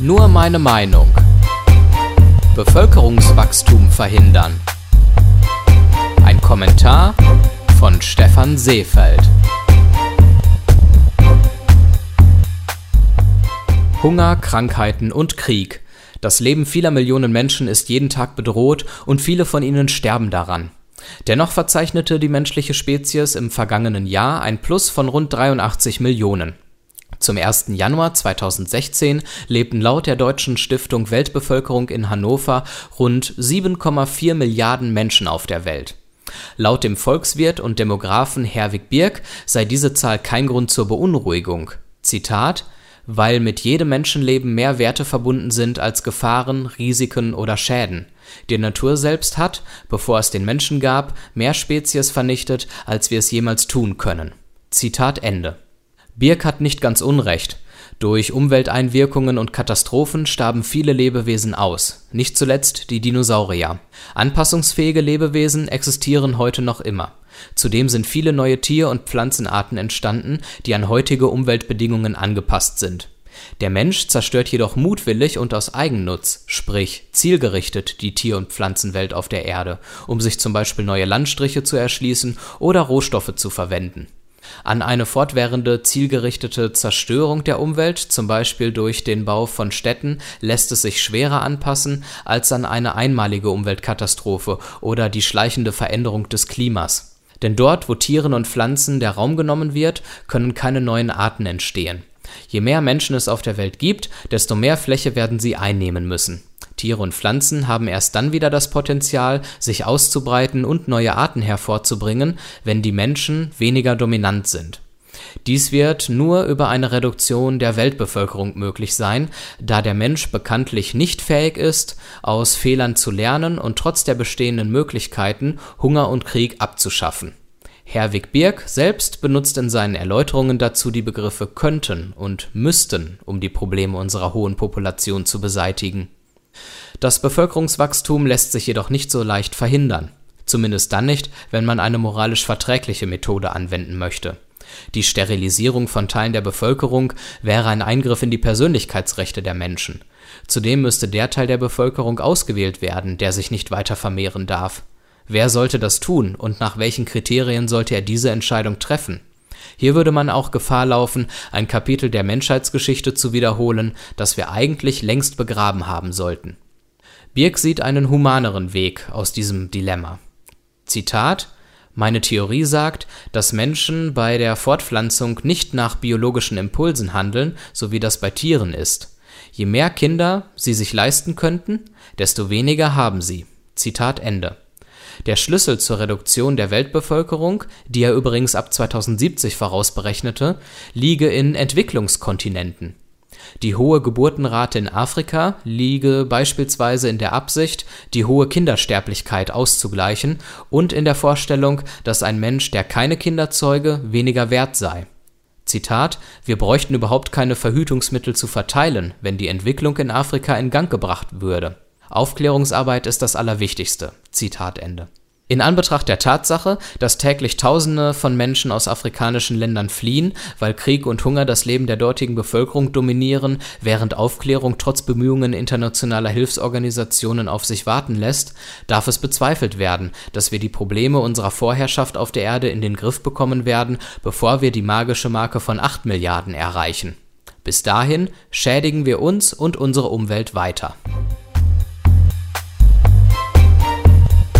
Nur meine Meinung. Bevölkerungswachstum verhindern. Ein Kommentar von Stefan Seefeld. Hunger, Krankheiten und Krieg. Das Leben vieler Millionen Menschen ist jeden Tag bedroht und viele von ihnen sterben daran. Dennoch verzeichnete die menschliche Spezies im vergangenen Jahr ein Plus von rund 83 Millionen. Zum 1. Januar 2016 lebten laut der Deutschen Stiftung Weltbevölkerung in Hannover rund 7,4 Milliarden Menschen auf der Welt. Laut dem Volkswirt und Demografen Herwig Birk sei diese Zahl kein Grund zur Beunruhigung. Zitat weil mit jedem Menschenleben mehr Werte verbunden sind als Gefahren, Risiken oder Schäden. Die Natur selbst hat, bevor es den Menschen gab, mehr Spezies vernichtet, als wir es jemals tun können. Zitat Ende. Birk hat nicht ganz Unrecht. Durch Umwelteinwirkungen und Katastrophen starben viele Lebewesen aus, nicht zuletzt die Dinosaurier. Anpassungsfähige Lebewesen existieren heute noch immer. Zudem sind viele neue Tier- und Pflanzenarten entstanden, die an heutige Umweltbedingungen angepasst sind. Der Mensch zerstört jedoch mutwillig und aus Eigennutz, sprich zielgerichtet, die Tier- und Pflanzenwelt auf der Erde, um sich zum Beispiel neue Landstriche zu erschließen oder Rohstoffe zu verwenden an eine fortwährende zielgerichtete Zerstörung der Umwelt, zum Beispiel durch den Bau von Städten, lässt es sich schwerer anpassen als an eine einmalige Umweltkatastrophe oder die schleichende Veränderung des Klimas. Denn dort, wo Tieren und Pflanzen der Raum genommen wird, können keine neuen Arten entstehen. Je mehr Menschen es auf der Welt gibt, desto mehr Fläche werden sie einnehmen müssen. Tiere und Pflanzen haben erst dann wieder das Potenzial, sich auszubreiten und neue Arten hervorzubringen, wenn die Menschen weniger dominant sind. Dies wird nur über eine Reduktion der Weltbevölkerung möglich sein, da der Mensch bekanntlich nicht fähig ist, aus Fehlern zu lernen und trotz der bestehenden Möglichkeiten Hunger und Krieg abzuschaffen. Herwig Birk selbst benutzt in seinen Erläuterungen dazu die Begriffe könnten und müssten, um die Probleme unserer hohen Population zu beseitigen. Das Bevölkerungswachstum lässt sich jedoch nicht so leicht verhindern, zumindest dann nicht, wenn man eine moralisch verträgliche Methode anwenden möchte. Die Sterilisierung von Teilen der Bevölkerung wäre ein Eingriff in die Persönlichkeitsrechte der Menschen. Zudem müsste der Teil der Bevölkerung ausgewählt werden, der sich nicht weiter vermehren darf. Wer sollte das tun und nach welchen Kriterien sollte er diese Entscheidung treffen? Hier würde man auch Gefahr laufen, ein Kapitel der Menschheitsgeschichte zu wiederholen, das wir eigentlich längst begraben haben sollten. Birk sieht einen humaneren Weg aus diesem Dilemma. Zitat Meine Theorie sagt, dass Menschen bei der Fortpflanzung nicht nach biologischen Impulsen handeln, so wie das bei Tieren ist. Je mehr Kinder sie sich leisten könnten, desto weniger haben sie. Zitat Ende. Der Schlüssel zur Reduktion der Weltbevölkerung, die er übrigens ab 2070 vorausberechnete, liege in Entwicklungskontinenten. Die hohe Geburtenrate in Afrika liege beispielsweise in der Absicht, die hohe Kindersterblichkeit auszugleichen und in der Vorstellung, dass ein Mensch, der keine Kinder zeuge, weniger wert sei. Zitat: Wir bräuchten überhaupt keine Verhütungsmittel zu verteilen, wenn die Entwicklung in Afrika in Gang gebracht würde Aufklärungsarbeit ist das Allerwichtigste. Zitat Ende. In Anbetracht der Tatsache, dass täglich Tausende von Menschen aus afrikanischen Ländern fliehen, weil Krieg und Hunger das Leben der dortigen Bevölkerung dominieren, während Aufklärung trotz Bemühungen internationaler Hilfsorganisationen auf sich warten lässt, darf es bezweifelt werden, dass wir die Probleme unserer Vorherrschaft auf der Erde in den Griff bekommen werden, bevor wir die magische Marke von 8 Milliarden erreichen. Bis dahin schädigen wir uns und unsere Umwelt weiter.